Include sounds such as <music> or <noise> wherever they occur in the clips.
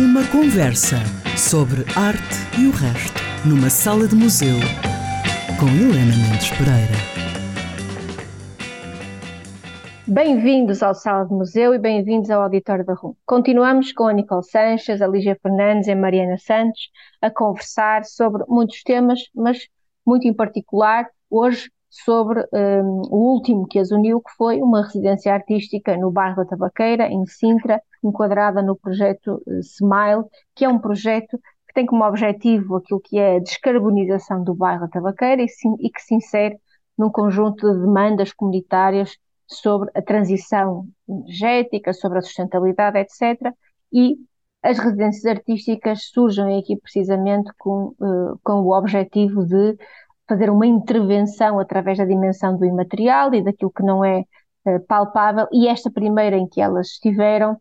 Uma conversa sobre arte e o resto, numa sala de museu, com Helena Mendes Pereira. Bem-vindos ao Sala de Museu e bem-vindos ao Auditório da RUM. Continuamos com a Nicole Sanches, a Lígia Fernandes e a Mariana Santos a conversar sobre muitos temas, mas muito em particular hoje sobre um, o último que as uniu, que foi uma residência artística no bairro da Tabaqueira, em Sintra, enquadrada no projeto uh, Smile, que é um projeto que tem como objetivo aquilo que é a descarbonização do bairro Tabaqueira e, sim, e que se insere num conjunto de demandas comunitárias sobre a transição energética, sobre a sustentabilidade, etc. E as residências artísticas surgem aqui precisamente com, uh, com o objetivo de fazer uma intervenção através da dimensão do imaterial e daquilo que não é uh, palpável, e esta primeira em que elas estiveram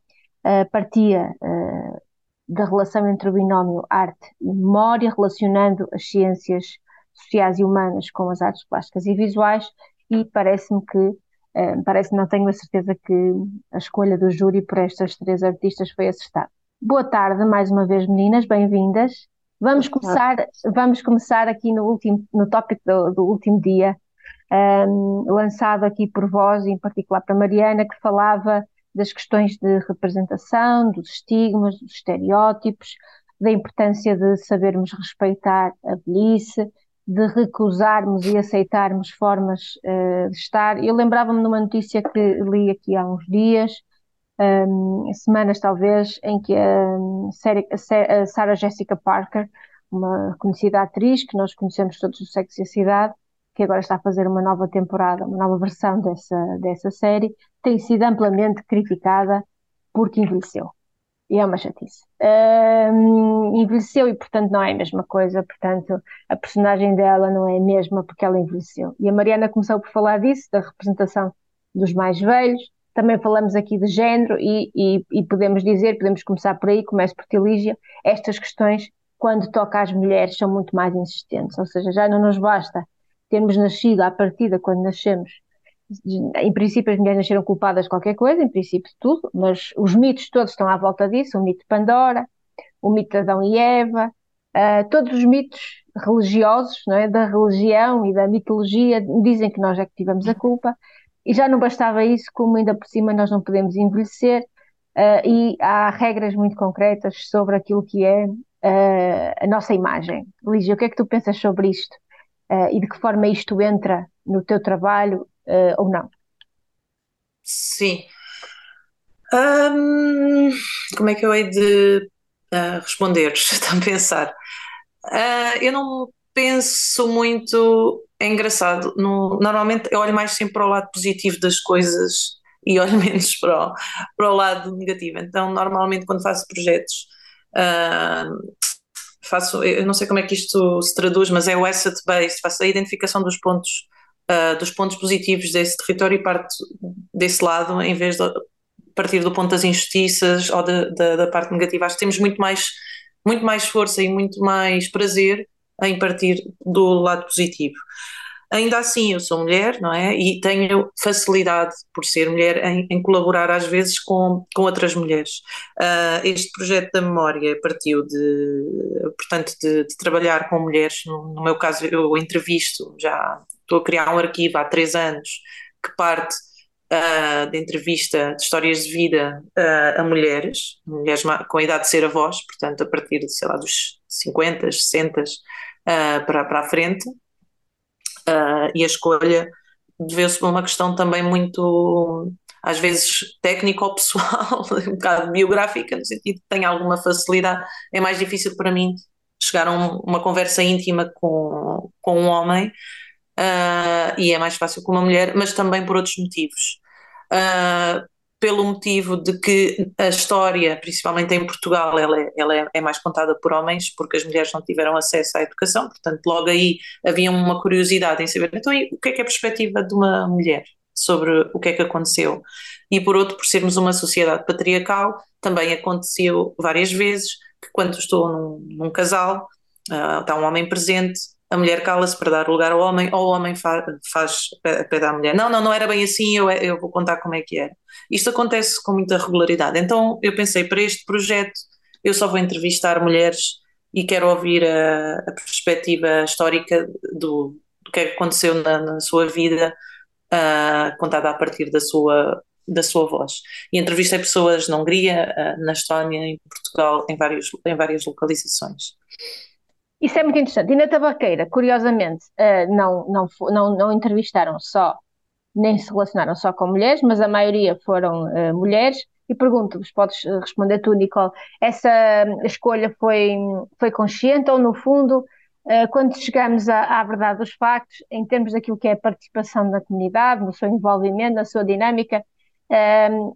partia uh, da relação entre o binómio arte e memória, relacionando as ciências sociais e humanas com as artes plásticas e visuais, e parece-me que, parece não tenho a certeza que a escolha do júri por estas três artistas foi acertada. Boa tarde, mais uma vez, meninas, bem-vindas. Vamos começar, vamos começar aqui no último, no tópico do, do último dia, um, lançado aqui por vós, em particular para Mariana, que falava das questões de representação, dos estigmas, dos estereótipos, da importância de sabermos respeitar a velhice, de recusarmos e aceitarmos formas uh, de estar. Eu lembrava-me de uma notícia que li aqui há uns dias, um, semanas talvez, em que a, a Sarah Jessica Parker, uma conhecida atriz que nós conhecemos todos do Sexo e a Cidade, que agora está a fazer uma nova temporada, uma nova versão dessa, dessa série, tem sido amplamente criticada porque envelheceu. E é uma chatice. Um, envelheceu e, portanto, não é a mesma coisa. Portanto, a personagem dela não é a mesma porque ela envelheceu. E a Mariana começou por falar disso, da representação dos mais velhos, também falamos aqui de género e, e, e podemos dizer, podemos começar por aí, começo por Tilígia, estas questões, quando toca às mulheres, são muito mais insistentes, ou seja, já não nos basta termos nascido à partida, quando nascemos, em princípio as mulheres nasceram culpadas de qualquer coisa, em princípio de tudo, mas os mitos todos estão à volta disso, o mito de Pandora, o mito de Adão e Eva, uh, todos os mitos religiosos, não é, da religião e da mitologia dizem que nós é que tivemos a culpa, e já não bastava isso, como ainda por cima nós não podemos envelhecer, uh, e há regras muito concretas sobre aquilo que é uh, a nossa imagem. Lígia, o que é que tu pensas sobre isto? Uh, e de que forma isto entra no teu trabalho ou não? Sim. Um, como é que eu hei de responder? <laughs> Estou a pensar. eu não penso muito é engraçado. No, normalmente eu olho mais sempre para o lado positivo das coisas e olho <laughs> menos para o, para o lado negativo. Então, normalmente, quando faço projetos, uh, faço, eu não sei como é que isto se traduz, mas é o asset based, faço a identificação dos pontos, uh, dos pontos positivos desse território e parto desse lado, em vez de partir do ponto das injustiças ou de, de, da parte negativa. Acho que temos muito mais, muito mais força e muito mais prazer em partir do lado positivo. Ainda assim, eu sou mulher, não é? E tenho facilidade, por ser mulher, em, em colaborar às vezes com, com outras mulheres. Uh, este projeto da memória partiu de, portanto, de, de trabalhar com mulheres. No, no, meu caso, eu entrevisto, já estou a criar um arquivo há três anos que parte uh, de entrevista de histórias de vida uh, a mulheres, mulheres com a idade de ser avós, portanto, a partir de, sei lá, dos 50, 60 uh, para, para a frente, uh, e a escolha deveu-se a uma questão também muito, às vezes, técnica ou pessoal, <laughs> um bocado biográfica, no sentido que tenho alguma facilidade. É mais difícil para mim chegar a um, uma conversa íntima com, com um homem, uh, e é mais fácil com uma mulher, mas também por outros motivos. Uh, pelo motivo de que a história, principalmente em Portugal, ela, é, ela é, é, mais contada por homens, porque as mulheres não tiveram acesso à educação, portanto, logo aí havia uma curiosidade em saber, então, o que é que é a perspectiva de uma mulher sobre o que é que aconteceu? E por outro, por sermos uma sociedade patriarcal, também aconteceu várias vezes que quando estou num, num casal, uh, está um homem presente, a mulher cala-se para dar lugar ao homem, ou o homem fa faz a pé da mulher. Não, não, não era bem assim, eu, eu vou contar como é que era. Isto acontece com muita regularidade. Então eu pensei, para este projeto eu só vou entrevistar mulheres e quero ouvir a, a perspectiva histórica do, do que é aconteceu na, na sua vida, uh, contada a partir da sua, da sua voz. E entrevistei pessoas na Hungria, uh, na Estónia, em Portugal, em, vários, em várias localizações. Isso é muito interessante. E na tabaqueira, curiosamente, uh, não, não, não, não entrevistaram só, nem se relacionaram só com mulheres, mas a maioria foram uh, mulheres. E pergunto-vos, podes eh, responder tu, Nicole, essa escolha foi, foi consciente ou, no fundo, quando chegamos à, à, verdade dos factos, em termos daquilo que é a participação da comunidade, no seu envolvimento, na sua dinâmica,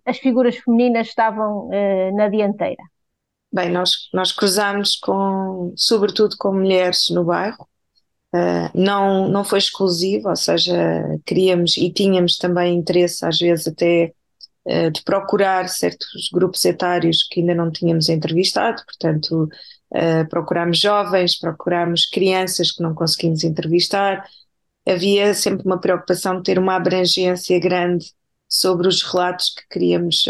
as figuras femininas estavam na dianteira? Bem, nós, nós cruzámos com, sobretudo com mulheres no bairro, uh, não, não foi exclusivo, ou seja, queríamos e tínhamos também interesse, às vezes até, uh, de procurar certos grupos etários que ainda não tínhamos entrevistado, portanto, uh, procurámos jovens, procurámos crianças que não conseguimos entrevistar, havia sempre uma preocupação de ter uma abrangência grande sobre os relatos que queríamos,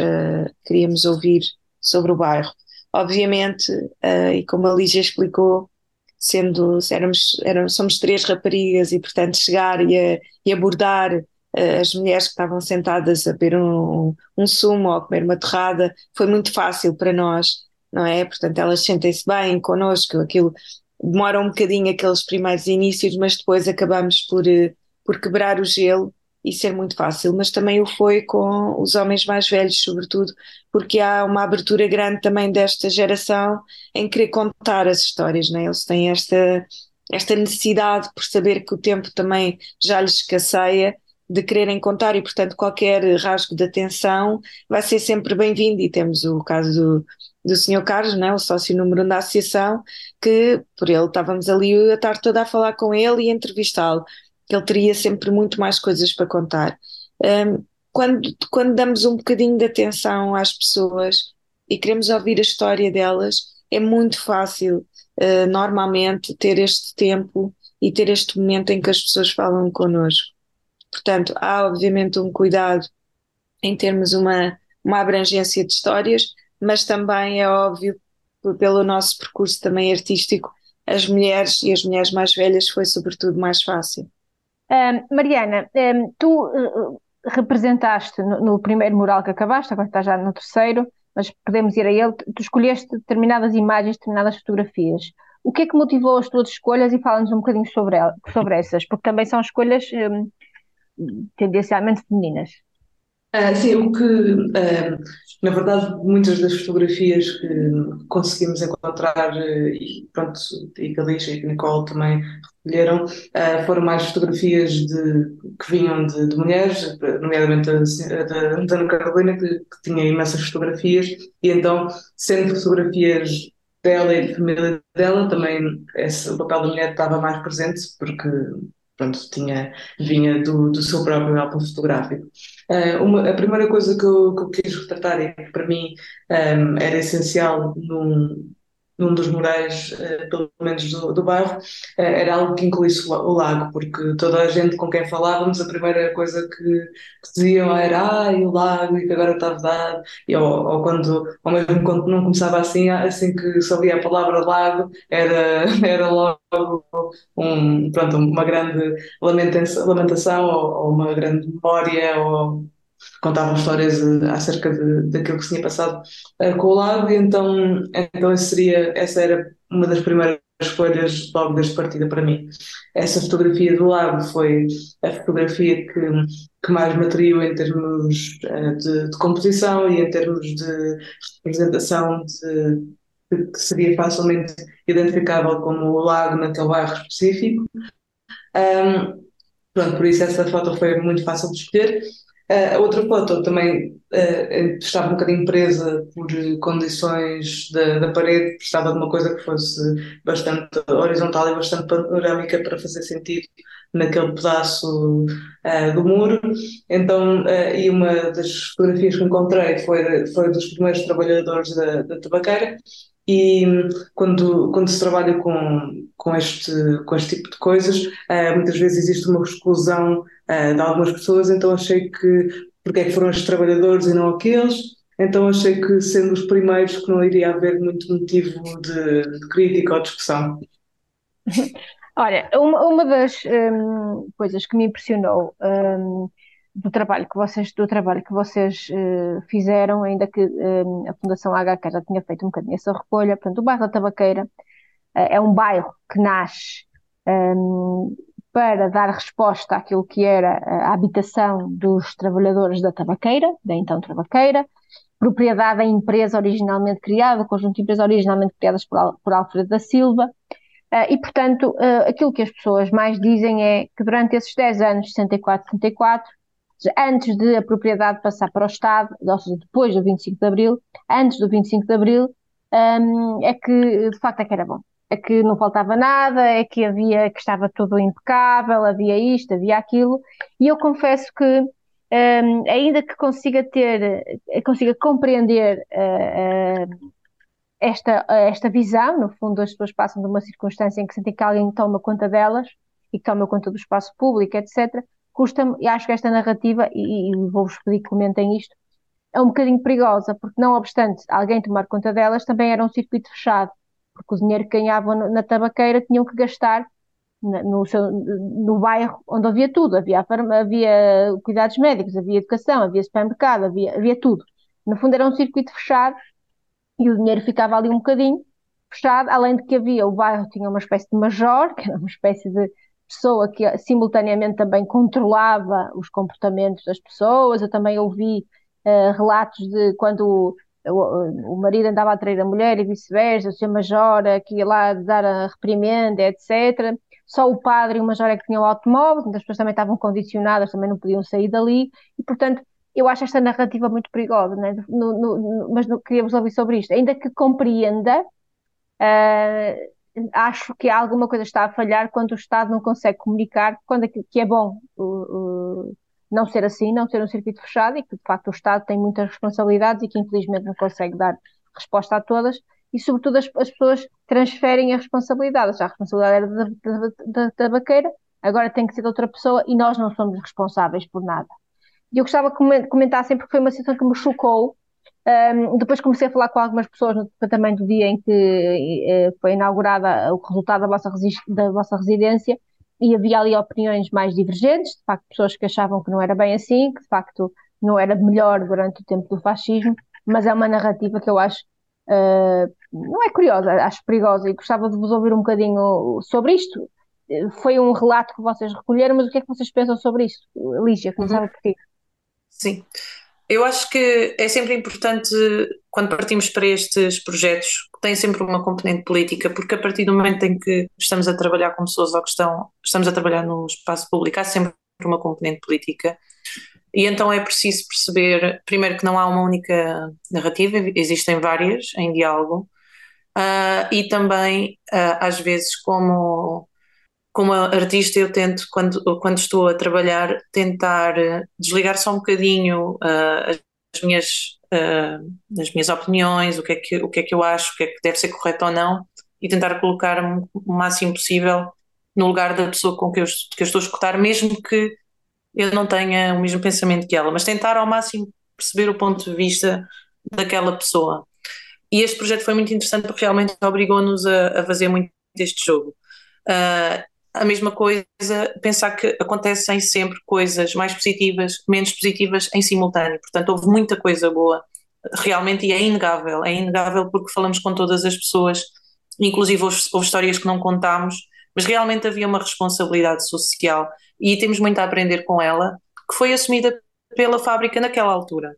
queríamos ouvir sobre o bairro. Obviamente, uh, e como a Lígia explicou, sendo éramos, éramos, somos três raparigas e portanto chegar e, a, e abordar uh, as mulheres que estavam sentadas a beber um, um sumo ou a comer uma torrada foi muito fácil para nós, não é? Portanto elas sentem-se bem connosco, aquilo demora um bocadinho aqueles primeiros inícios, mas depois acabamos por, uh, por quebrar o gelo e ser muito fácil, mas também o foi com os homens mais velhos, sobretudo, porque há uma abertura grande também desta geração em querer contar as histórias, né? eles têm esta, esta necessidade por saber que o tempo também já lhes escasseia de quererem contar e, portanto, qualquer rasgo de atenção vai ser sempre bem-vindo. E temos o caso do, do Sr. Carlos, né, o sócio número um da associação, que por ele estávamos ali a tarde toda a falar com ele e entrevistá-lo que ele teria sempre muito mais coisas para contar. Um, quando, quando damos um bocadinho de atenção às pessoas e queremos ouvir a história delas, é muito fácil, uh, normalmente, ter este tempo e ter este momento em que as pessoas falam connosco. Portanto, há obviamente um cuidado em termos uma, uma abrangência de histórias, mas também é óbvio, pelo nosso percurso também artístico, as mulheres e as mulheres mais velhas foi sobretudo mais fácil. Mariana, tu uh, representaste no, no, primeiro mural que acabaste, agora estás já no terceiro, mas podemos ir a ele. Tu escolheste determinadas imagens, determinadas fotografias. O que é que motivou as tuas escolhas e fala-nos um bocadinho sobre, ela, sobre essas, porque também são escolhas um, tendencialmente femininas. Uh, sim, o que, na verdade, muitas das fotografias que conseguimos encontrar, uh, e pronto, e que a e a Nicole também recolheram, foram mais fotografias de, que vinham de, de mulheres, nomeadamente da Ana Carolina, que, que, tinha imensas fotografias, e então, sendo fotografias dela e de família dela, também esse, o papel da mulher estava mais presente, porque pronto, tinha, vinha do, do seu próprio álbum fotográfico. Uh, uma, a primeira coisa que eu, que eu quis retratar e que para mim um, era essencial num, num dos murais, uh, pelo menos do, do bairro, uh, era algo que incluísse o, lago, porque toda a gente com quem falávamos, a primeira coisa que, que diziam era ai, o lago, e que agora está vedado, e, ou, ou, quando, ou mesmo quando não começava assim, assim que sabia a palavra lago, era, <laughs> era logo um, pronto, uma grande lamentação, lamentação ou, ou uma grande memória, ou contavam histórias uh, acerca de, daquilo que se tinha passado uh, com o lago, e então, então seria, essa era uma das primeiras escolhas logo desde partida para mim. Essa fotografia do lago foi a fotografia que, que mais me atraiu em termos uh, de, de, composição e em termos de representação de, que seria facilmente identificável como o lago naquele bairro específico. Um, pronto, por isso essa foto foi muito fácil de escolher. Uh, a outra foto também uh, estava um bocadinho presa por condições da, da parede, precisava de uma coisa que fosse bastante horizontal e bastante panorâmica para fazer sentido naquele pedaço uh, do muro. Então, e uma das fotografias que encontrei foi, foi dos primeiros trabalhadores da, da tabaqueira, e quando, quando se trabalha com, com, este, com este tipo de coisas, uh, muitas vezes existe uma exclusão uh, de algumas pessoas, então achei que porque é que foram os trabalhadores e não aqueles, então achei que, sendo os primeiros, que não iria haver muito motivo de, de crítica ou discussão. <laughs> Olha, uma, uma das um, coisas que me impressionou um, do trabalho que vocês, do trabalho que vocês uh, fizeram, ainda que um, a Fundação HK já tinha feito um bocadinho essa recolha, portanto, o bairro da Tabaqueira uh, é um bairro que nasce hum, para dar resposta àquilo que era a habitação dos trabalhadores da tabaqueira, da então tabaqueira, propriedade da empresa originalmente criada, conjunto de empresas originalmente criadas por, por Alfredo da Silva, uh, e portanto uh, aquilo que as pessoas mais dizem é que durante esses 10 anos, 64, 64, antes de a propriedade passar para o Estado, ou seja, depois do 25 de Abril, antes do 25 de Abril, um, é que de facto é que era bom é que não faltava nada, é que havia que estava tudo impecável, havia isto, havia aquilo, e eu confesso que um, ainda que consiga ter, consiga compreender uh, uh, esta, esta visão, no fundo as pessoas passam de uma circunstância em que sentem que alguém toma conta delas e que toma conta do espaço público, etc. Custa-me, e acho que esta narrativa, e, e vou-vos pedir que comentem isto, é um bocadinho perigosa, porque não obstante alguém tomar conta delas, também era um circuito fechado porque o dinheiro que ganhavam na tabaqueira tinham que gastar no, seu, no bairro onde havia tudo, havia, havia cuidados médicos, havia educação, havia supermercado, havia, havia tudo. No fundo era um circuito fechado e o dinheiro ficava ali um bocadinho fechado, além de que havia, o bairro tinha uma espécie de major, que era uma espécie de pessoa que simultaneamente também controlava os comportamentos das pessoas. Eu também ouvi uh, relatos de quando o, o marido andava a trair a mulher e vice-versa, o seu major que ia lá dar a reprimenda, etc. Só o padre e o major é que tinham automóvel, as pessoas também estavam condicionadas, também não podiam sair dali, e portanto eu acho esta narrativa muito perigosa, né? no, no, mas não queríamos ouvir sobre isto. Ainda que compreenda, uh, acho que alguma coisa está a falhar quando o Estado não consegue comunicar quando que é bom. Uh, uh, não ser assim, não ser um circuito fechado e que de facto o Estado tem muitas responsabilidades e que infelizmente não consegue dar resposta a todas e sobretudo as, as pessoas transferem a responsabilidade, já a responsabilidade era da, da, da tabaqueira, agora tem que ser de outra pessoa e nós não somos responsáveis por nada. E eu gostava que comentassem porque foi uma situação que me chocou. Um, depois comecei a falar com algumas pessoas no departamento do dia em que uh, foi inaugurada o resultado da vossa, da vossa residência e havia ali opiniões mais divergentes, de facto, pessoas que achavam que não era bem assim, que de facto não era melhor durante o tempo do fascismo, mas é uma narrativa que eu acho, uh, não é curiosa, acho perigosa e gostava de vos ouvir um bocadinho sobre isto. Foi um relato que vocês recolheram, mas o que é que vocês pensam sobre isto? Lígia, começava por ti. Sim, eu acho que é sempre importante, quando partimos para estes projetos, que têm sempre uma componente política, porque a partir do momento em que estamos a trabalhar com pessoas ou que estão, estamos a trabalhar no espaço público, há sempre uma componente política. E então é preciso perceber, primeiro, que não há uma única narrativa, existem várias em diálogo, uh, e também, uh, às vezes, como como artista eu tento, quando, quando estou a trabalhar, tentar eh, desligar só um bocadinho uh, as, minhas, uh, as minhas opiniões, o que, é que, o que é que eu acho, o que é que deve ser correto ou não, e tentar colocar-me o máximo possível no lugar da pessoa com que eu, que eu estou a escutar, mesmo que eu não tenha o mesmo pensamento que ela, mas tentar ao máximo perceber o ponto de vista daquela pessoa. E este projeto foi muito interessante porque realmente obrigou-nos a, a fazer muito deste jogo. Uh, a mesma coisa, pensar que acontecem sempre coisas mais positivas, menos positivas em simultâneo. Portanto, houve muita coisa boa, realmente, e é inegável. É inegável porque falamos com todas as pessoas, inclusive houve, houve histórias que não contámos, mas realmente havia uma responsabilidade social e temos muito a aprender com ela, que foi assumida pela fábrica naquela altura.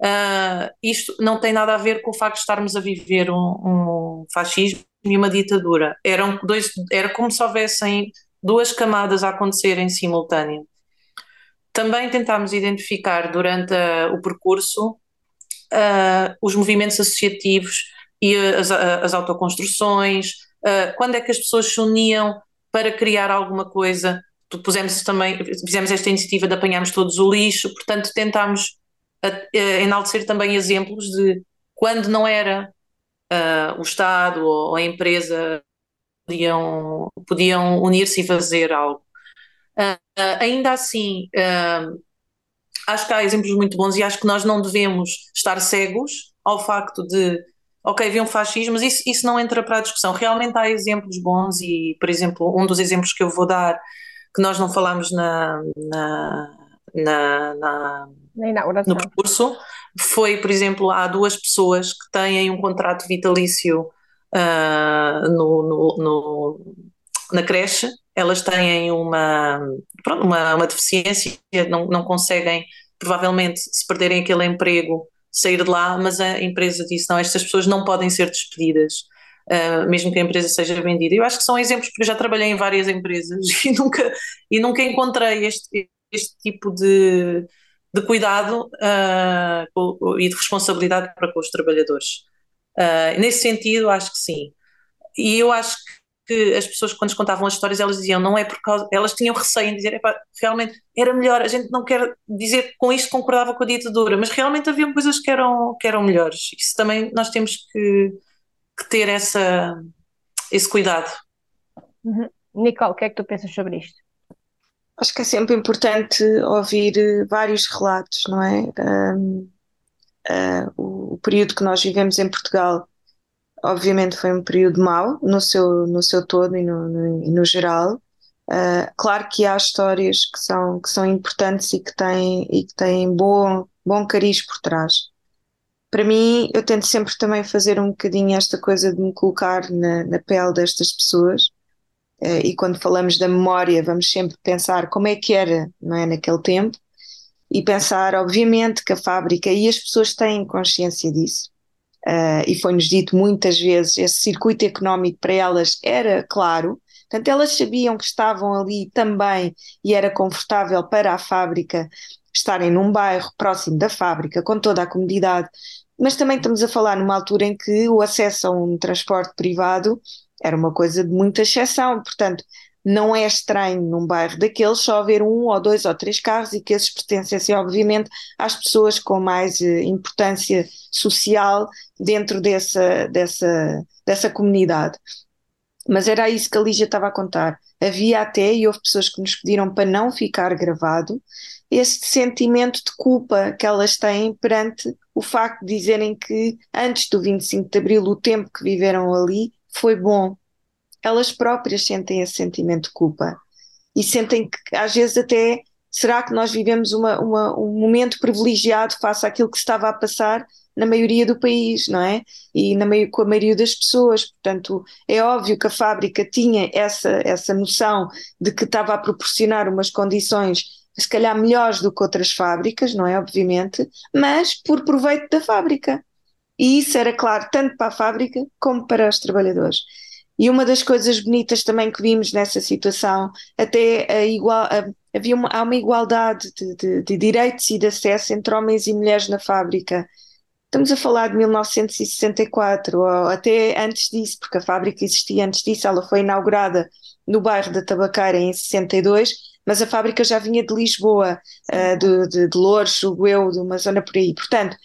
Uh, isto não tem nada a ver com o facto de estarmos a viver um, um fascismo e uma ditadura. Eram dois, era como se houvessem duas camadas a acontecer em simultâneo. Também tentámos identificar durante uh, o percurso uh, os movimentos associativos e as, as autoconstruções, uh, quando é que as pessoas se uniam para criar alguma coisa. Pusemos também, fizemos esta iniciativa de apanharmos todos o lixo, portanto tentámos enaltecer também exemplos de quando não era uh, o Estado ou a empresa podiam, podiam unir-se e fazer algo. Uh, ainda assim, acho que há exemplos muito bons e acho que nós não devemos estar cegos ao facto de, ok, havia um fascismo, mas isso, isso não entra para a discussão. Realmente há exemplos bons e, por exemplo, um dos exemplos que eu vou dar, que nós não falámos na, na, na, na no percurso, foi, por exemplo, há duas pessoas que têm um contrato vitalício uh, no, no, no, na creche, elas têm uma, pronto, uma, uma deficiência, não, não conseguem, provavelmente, se perderem aquele emprego, sair de lá, mas a empresa disse: não, estas pessoas não podem ser despedidas. Uh, mesmo que a empresa seja vendida. Eu acho que são exemplos, porque eu já trabalhei em várias empresas <laughs> e nunca, e nunca encontrei este, este tipo de, de cuidado uh, e de responsabilidade para com os trabalhadores. Uh, nesse sentido, acho que sim. E eu acho que as pessoas, quando contavam as histórias, elas diziam, não é por causa. Elas tinham receio em dizer, realmente era melhor. A gente não quer dizer que com isto concordava com a ditadura, mas realmente haviam coisas que eram, que eram melhores. Isso também nós temos que, que ter essa, esse cuidado. Uhum. Nicole, o que é que tu pensas sobre isto? Acho que é sempre importante ouvir eh, vários relatos, não é? Um, uh, o, o, período que nós vivemos em Portugal, obviamente, foi um período mau no seu, no seu todo e no, no, no geral. Uh, claro que há histórias que são, que são importantes e que têm, e que têm bom, bom cariz por trás. Para mim, eu tento sempre também fazer um bocadinho esta coisa de me colocar na, na pele destas pessoas e quando falamos da memória vamos sempre pensar como é que era não é, naquele tempo e pensar obviamente que a fábrica e as pessoas têm consciência disso uh, e foi-nos dito muitas vezes esse circuito económico para elas era claro portanto elas sabiam que estavam ali também e era confortável para a fábrica estarem num bairro próximo da fábrica com toda a comodidade mas também estamos a falar numa altura em que o acesso a um transporte privado era uma coisa de muita exceção, portanto, não é estranho num bairro daqueles só haver um ou dois ou três carros e que esses pertencessem, obviamente, às pessoas com mais eh, importância social dentro dessa, dessa, dessa comunidade. Mas era isso que a Lígia estava a contar. Havia até, e houve pessoas que nos pediram para não ficar gravado, esse sentimento de culpa que elas têm perante o facto de dizerem que antes do 25 de Abril, o tempo que viveram ali foi bom. Elas próprias sentem esse sentimento de culpa e sentem que às vezes até será que nós vivemos uma, uma, um momento privilegiado face àquilo que estava a passar na maioria do país, não é? E na meio, com a maioria das pessoas. Portanto, é óbvio que a fábrica tinha essa, essa noção de que estava a proporcionar umas condições, se calhar melhores do que outras fábricas, não é? Obviamente, mas por proveito da fábrica. E isso era claro tanto para a fábrica como para os trabalhadores. E uma das coisas bonitas também que vimos nessa situação, até igual, a, havia uma, há uma igualdade de, de, de, direitos e de acesso entre homens e mulheres na fábrica. Estamos a falar de 1964, ou até antes disso, porque a fábrica existia antes disso, ela foi inaugurada no bairro da Tabaqueira em 62, mas a fábrica já vinha de Lisboa, uh, de, de, de Louros, julgo eu, de uma zona por aí. Portanto,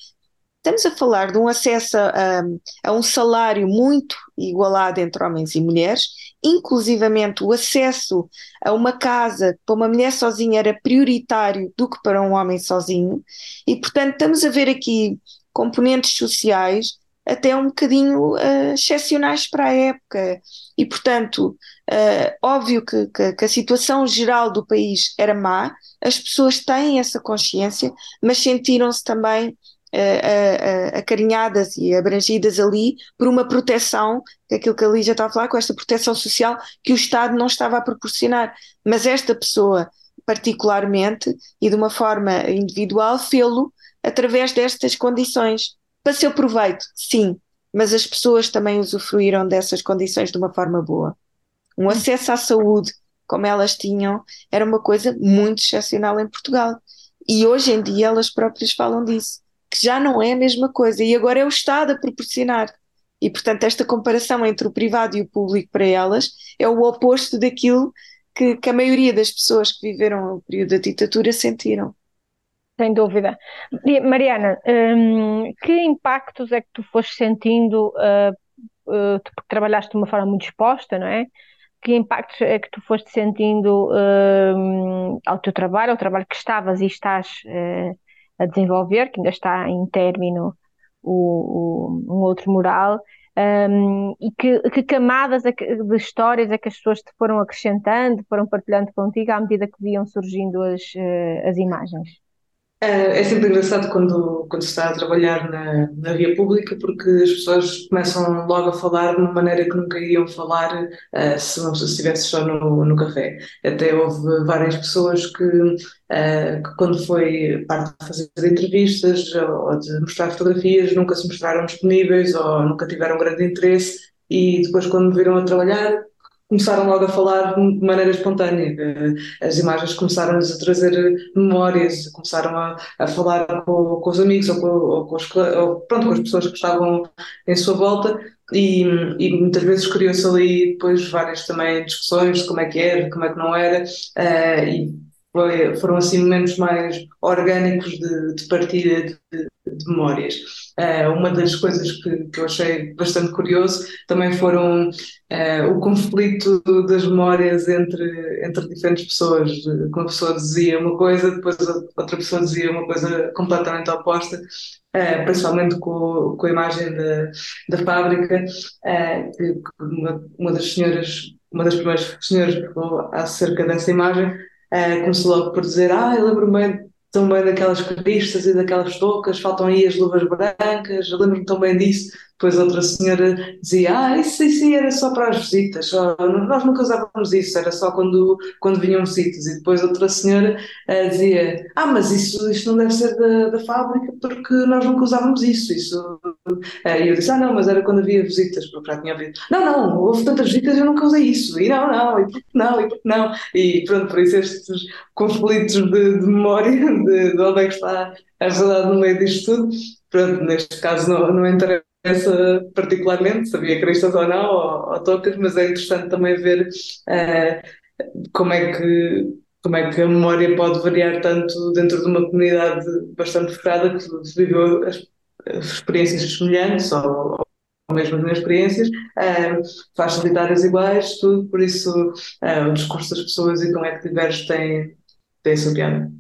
Estamos a falar de um acesso a, a, um salário muito igualado entre homens e mulheres, inclusivamente o acesso a uma casa para uma mulher sozinha era prioritário do que para um homem sozinho, e portanto estamos a ver aqui componentes sociais até um bocadinho uh, excepcionais para a época. E, portanto, uh, óbvio que, que, que, a situação geral do país era má, as pessoas têm essa consciência, mas sentiram-se também uh, acarinhadas e abrangidas ali por uma proteção, que é aquilo que a Lígia está a falar, com esta proteção social que o Estado não estava a proporcionar. Mas esta pessoa, particularmente e de uma forma individual, fê-lo através destas condições. Para seu proveito, sim, mas as pessoas também usufruíram dessas condições de uma forma boa. Um acesso à saúde, como elas tinham, era uma coisa muito excepcional em Portugal. E hoje em dia elas próprias falam disso que já não é a mesma coisa e agora é o Estado a proporcionar. E, portanto, esta comparação entre o privado e o público para elas é o oposto daquilo que, que a maioria das pessoas que viveram o período da ditadura sentiram. Sem dúvida. Mariana, hum, que impactos é que tu foste sentindo, uh, uh, porque trabalhaste de uma forma muito exposta, não é? que impactos é que tu foste sentindo uh, ao teu trabalho, ao trabalho que estavas e estás uh, a desenvolver, que ainda está em término o, o um outro mural, um, e que, que camadas de histórias é que as pessoas te foram acrescentando, foram partilhando contigo à medida que viam surgindo as, uh, as imagens? É, é sempre engraçado quando, quando se está a trabalhar na, na via pública, porque as pessoas começam logo a falar de uma maneira que nunca iriam falar uh, se não se estivesse só no, no café. Até houve várias pessoas que, uh, que, quando foi parte de fazer entrevistas ou de mostrar fotografias, nunca se mostraram disponíveis ou nunca tiveram grande interesse e depois quando me viram a trabalhar começaram logo a falar de maneira espontânea. As imagens começaram-nos a trazer memórias, começaram a, a falar com, com, os amigos ou, com, ou com, os, ou, pronto, com as pessoas que estavam em sua volta e, e muitas vezes criou-se ali depois várias também discussões de como é que era, como é que não era uh, e foi, foram assim momentos mais orgânicos de, de partilha de, de memórias. Uh, uma das coisas que, que, eu achei bastante curioso também foram uh, o conflito das memórias entre, entre diferentes pessoas. Uma pessoa dizia uma coisa, depois outra pessoa dizia uma coisa completamente oposta. Uh, principalmente com, com a imagem da, da fábrica, que, uma, uma das senhoras, uma das primeiras senhoras que falou acerca dessa imagem, começou logo por dizer, ah, eu lembro-me tão bem daquelas cristas e daquelas toucas, faltam aí as luvas brancas, lembro-me tão bem disso. Depois outra senhora dizia, ah, isso, isso era só para as visitas, nós nunca usávamos isso, era só quando, quando vinham visitas. E depois outra senhora uh, dizia, ah, mas isso, isso não deve ser da, da fábrica porque nós nunca usávamos isso. isso. Uh, e eu disse, ah, não, mas era quando havia visitas, porque já tinha ouvido. Não, não, houve tantas visitas eu nunca usei isso. E não, não, e porque não, e porque não. E pronto, por isso estes conflitos de, de memória, de, de onde é que está a verdade no meio disto tudo, pronto, neste caso não, não interessa essa particularmente, sabia cristas ou não, ou, ou tocas, mas é interessante também ver uh, como, é que, como é que a memória pode variar tanto dentro de uma comunidade bastante fechada que viveu as, as experiências semelhantes ou, ou mesmo as experiências, uh, faz solitárias iguais, tudo, por isso uh, o discurso das pessoas e como é que diversos tem, tem essa piada.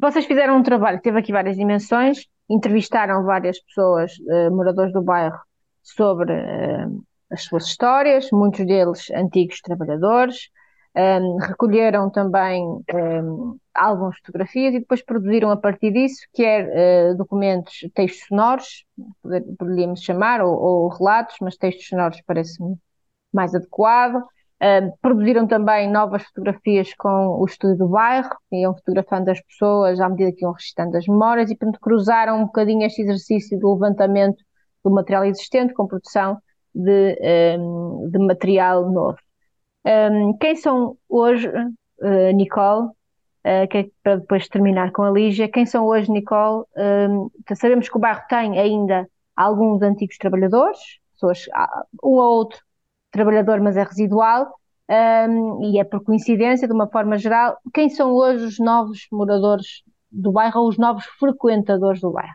Vocês fizeram um trabalho que teve aqui várias dimensões, entrevistaram várias pessoas, uh, moradores do bairro, sobre uh, as suas histórias, muitos deles antigos trabalhadores, um, ehm, recolheram também um, de fotografias e depois produziram a partir disso, quer uh, documentos, textos sonoros, poderíamos chamar, ou, ou relatos, mas textos sonoros parece-me mais adequado, Produziram também novas fotografias com o estúdio do bairro, iam fotografando as pessoas à medida que iam registrando as memórias e, portanto, cruzaram um bocadinho este exercício do levantamento do material existente com produção de, um, de material novo. Um, quem são hoje, uh, Nicole, uh, que é para depois terminar com a Lígia, quem são hoje, Nicole? Um, sabemos que o bairro tem ainda alguns antigos trabalhadores, pessoas, um ou outro trabalhador, mas é residual, um, e é por coincidência, de uma forma geral, quem são hoje os novos moradores do bairro ou os novos frequentadores do bairro?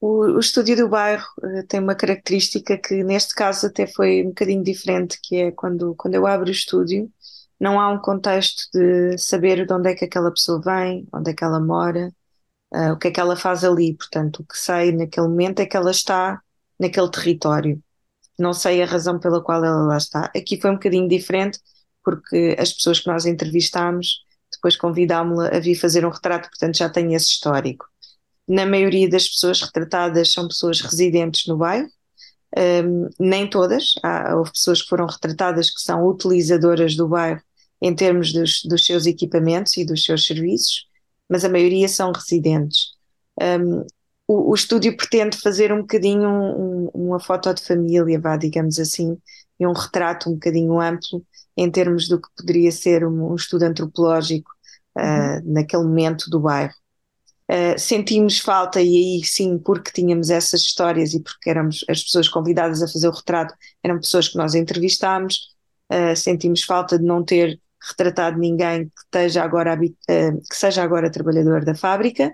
O, o estúdio do bairro uh, tem uma característica que neste caso até foi um bocadinho diferente, que é quando, quando eu abro o estúdio, não há um contexto de saber de onde é que aquela pessoa vem, onde é que ela mora, uh, o que é que ela faz ali. Portanto, o que sei naquele momento é que ela está naquele território não sei a razão pela qual ela lá está. Aqui foi um bocadinho diferente, porque as pessoas que nós entrevistámos, depois convidámos-la a vir fazer um retrato, portanto já tem esse histórico. Na maioria das pessoas retratadas são pessoas residentes no bairro, um, nem todas, há, houve pessoas que foram retratadas que são utilizadoras do bairro em termos dos, dos seus equipamentos e dos seus serviços, mas a maioria são residentes. Um, o, o estúdio pretende fazer um bocadinho um, uma foto de família, vá, digamos assim, e um retrato um bocadinho amplo em termos do que poderia ser um, um estudo antropológico uh, naquele momento do bairro. Uh, sentimos falta, e aí sim, porque tínhamos essas histórias e porque éramos as pessoas convidadas a fazer o retrato, eram pessoas que nós entrevistámos, uh, sentimos falta de não ter retratado ninguém que, esteja agora, que seja agora trabalhador da fábrica,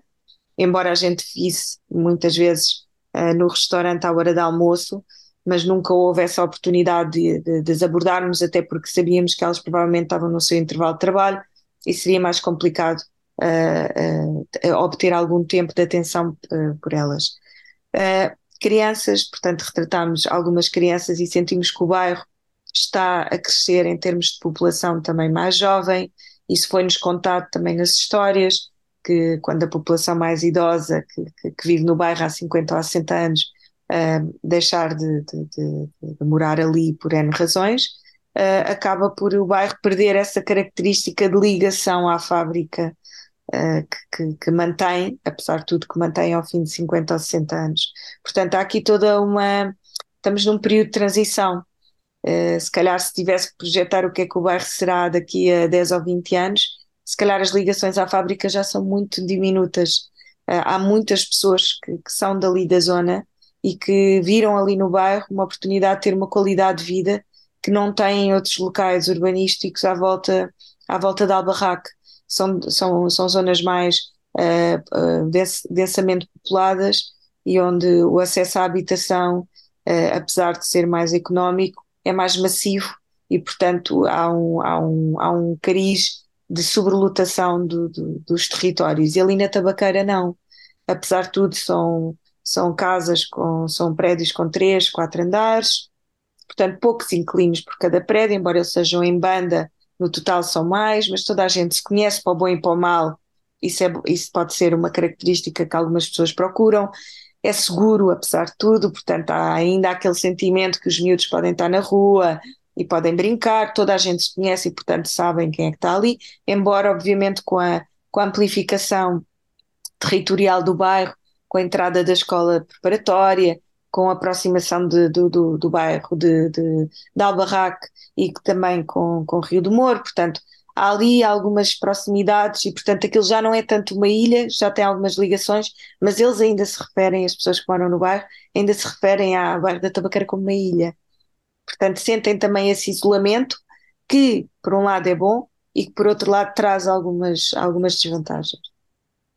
embora a gente visse muitas vezes uh, no restaurante à hora de almoço, mas nunca houve essa oportunidade de, de, de as abordarmos, até porque sabíamos que elas provavelmente estavam no seu intervalo de trabalho e seria mais complicado uh, uh, obter algum tempo de atenção por elas. crianças, portanto, retratámos algumas crianças e sentimos que o bairro está a crescer em termos de população também mais jovem, isso foi-nos contado também nas histórias, que quando a população mais idosa, que, que, que vive no bairro há 50 ou há 60 anos, uh, deixar de, de, de, de, morar ali por N razões, uh, acaba por o bairro perder essa característica de ligação à fábrica uh, que, que, mantém, apesar de tudo, que mantém ao fim de 50 ou 60 anos. Portanto, há aqui toda uma. Estamos num período de transição. Uh, se calhar, se tivesse que projetar o que é que o bairro será daqui a 10 ou 20 anos, se calhar as ligações à fábrica já são muito diminutas. Uh, há muitas pessoas que, que, são dali da zona e que viram ali no bairro uma oportunidade de ter uma qualidade de vida que não têm em outros locais urbanísticos à volta, à volta de Albarraque. São, são, são zonas mais uh, uh, densamente populadas e onde o acesso à habitação, uh, apesar de ser mais económico, é mais massivo e, portanto, há um, há um, há um cariz de sobrelotação do, do, dos territórios. E ali na Tabaqueira não. Apesar de tudo, são, são casas com, são prédios com três, quatro andares, portanto poucos inquilinos por cada prédio, embora eles sejam em banda, no total são mais, mas toda a gente se conhece para o bom e para o mal, isso, é, isso pode ser uma característica que algumas pessoas procuram, é seguro apesar de tudo, portanto há ainda aquele sentimento que os miúdos podem estar na rua e podem brincar, toda a gente se conhece e portanto sabem quem é que está ali, embora obviamente com a, com a amplificação territorial do bairro com a entrada da escola preparatória, com a aproximação de, do, do, do, bairro de, de, de Albarraque e também com, com Rio do Moro, portanto há ali algumas proximidades e portanto aquilo já não é tanto uma ilha, já tem algumas ligações, mas eles ainda se referem, as pessoas que moram no bairro, ainda se referem ao bairro da Tabaqueira como uma ilha. Portanto sentem também esse isolamento que por um lado é bom e que por outro lado traz algumas, algumas desvantagens.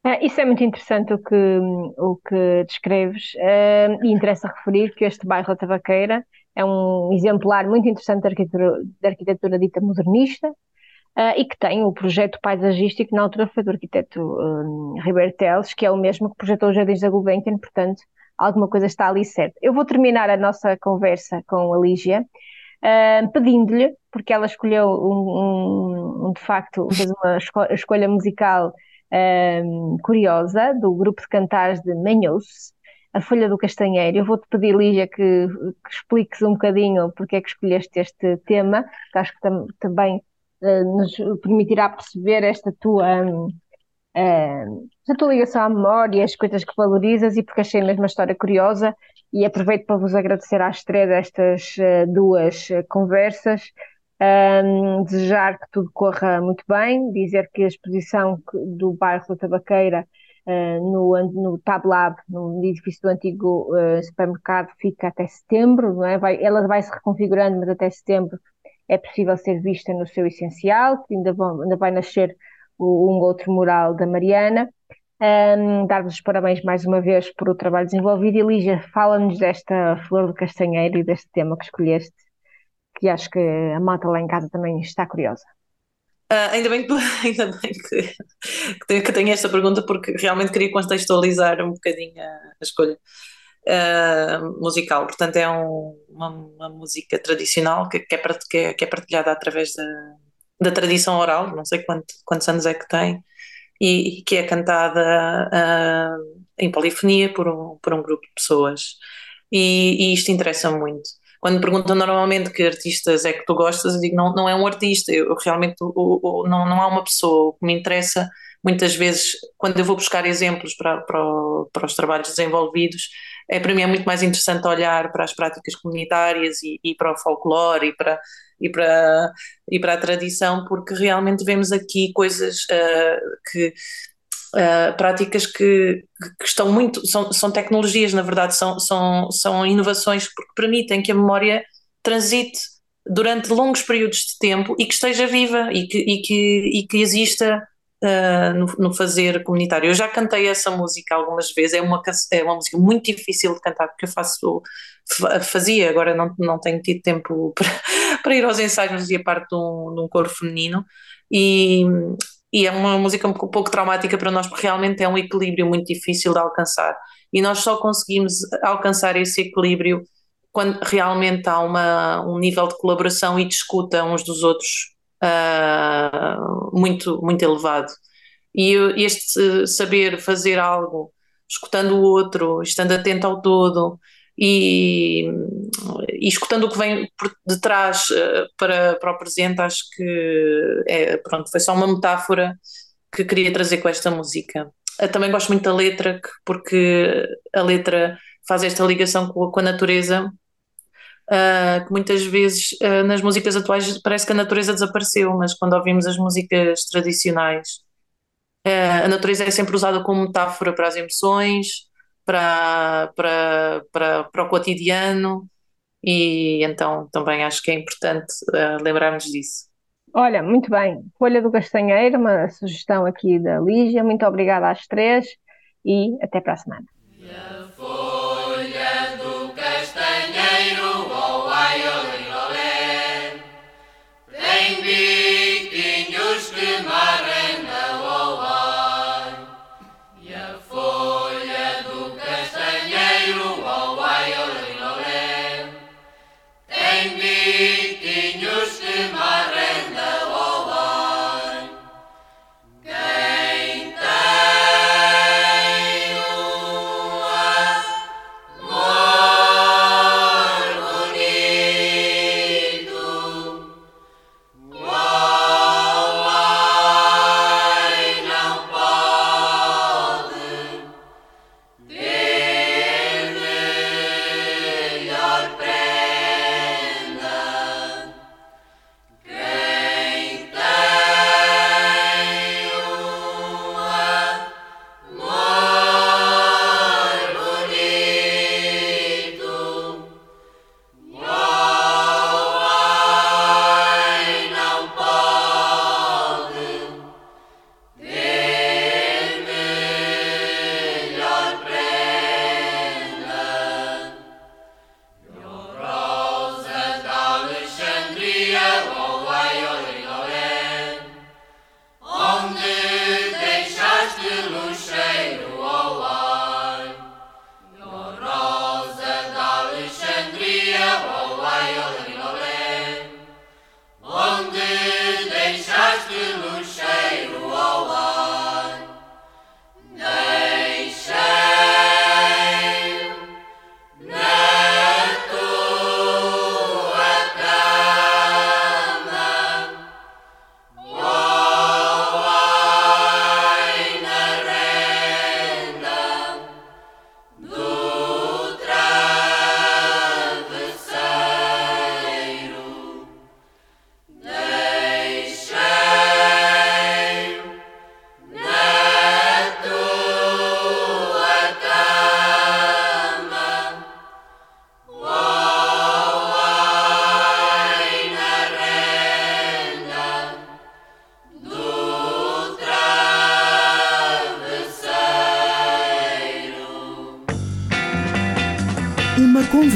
É, isso é muito interessante o que, o que descreves uh, e interessa referir que este bairro da Tabaqueira é um exemplar muito interessante da arquitetura, da arquitetura dita modernista uh, e que tem o projeto paisagístico na altura foi do arquiteto um, Ribeiro Teles, que é o mesmo que projetou os Jardins da Gulbenkian, portanto alguma coisa está ali certa. Eu vou terminar a nossa conversa com a Lígia uh, pedindo-lhe, porque ela escolheu um, um, um de facto, fez uma esco escolha musical um, curiosa do grupo de cantares de Manhous, a Folha do Castanheiro. Eu vou-te pedir, Lígia, que, que, expliques um bocadinho porque é que escolheste este tema, que acho que tam também uh, nos permitirá perceber esta tua, uh, a tua ligação à memória, as coisas que valorizas e porque achei mesmo a história curiosa e aproveito para vos agradecer às três destas uh, duas conversas um, desejar que tudo corra muito bem, dizer que a exposição do bairro da Tabaqueira uh, no, no Tab Lab, no edifício do antigo uh, supermercado, fica até setembro, não é? Vai, ela vai se reconfigurando, mas até setembro é possível ser vista no seu essencial, ainda, vão, ainda vai nascer um outro mural da Mariana. Um, Dar-vos os parabéns mais uma vez por o trabalho desenvolvido. E Lígia, fala-nos desta flor do castanheiro e deste tema que escolheste que acho que a malta lá em casa também está curiosa. Uh, ainda bem, que, <laughs> ainda bem que, que, tenho, esta pergunta, porque realmente queria contextualizar um bocadinho a, a escolha uh, musical. Portanto, é um, uma, uma, música tradicional que, que, é, que, é, partilhada através da, da tradição oral, não sei quanto, quantos anos é que tem, e, e que é cantada uh, em polifonia por um, por um grupo de pessoas. E, e isto interessa muito quando me perguntam normalmente que artistas é que tu gostas, eu digo não, não é um artista, eu realmente o, o, não, não uma pessoa. O que me interessa, muitas vezes, quando eu vou buscar exemplos para, para, para os trabalhos desenvolvidos, é para mim é muito mais interessante olhar para as práticas comunitárias e, e para o folclore e para, e para, e para a tradição, porque realmente vemos aqui coisas uh, que uh, práticas que, que, estão muito, são, são tecnologias, na verdade, são, são, são inovações que permitem que a memória transite durante longos períodos de tempo e que esteja viva e que, e que, e que exista uh, no, no, fazer comunitário. Eu já cantei essa música algumas vezes, é uma, é uma música muito difícil de cantar, porque eu faço, fazia, agora não, não tenho tido tempo <laughs> para, para ir aos ensaios, mas fazia parte de um, de um coro feminino, e, e é uma música um pouco traumática para nós, porque realmente é um equilíbrio muito difícil de alcançar, e nós só conseguimos alcançar esse equilíbrio quando realmente há uma, um nível de colaboração e de escuta uns dos outros uh, muito, muito elevado. E este saber fazer algo, escutando o outro, estando atento ao todo e, e escutando o que vem por detrás uh, para, para o presente, acho que é, pronto, foi só uma metáfora que queria trazer com esta música. Eu também gosto muito da letra, porque a letra faz esta ligação com a, com a natureza uh, que muitas vezes uh, nas músicas atuais parece que a natureza desapareceu, mas quando ouvimos as músicas tradicionais, uh, a natureza é sempre usada como metáfora para as emoções, para, para, para, para o cotidiano, e então também acho que é importante lembrarmos disso. Olha, muito bem. Folha do Castanheiro, uma sugestão aqui da Lígia. Muito obrigada às três e até para a semana.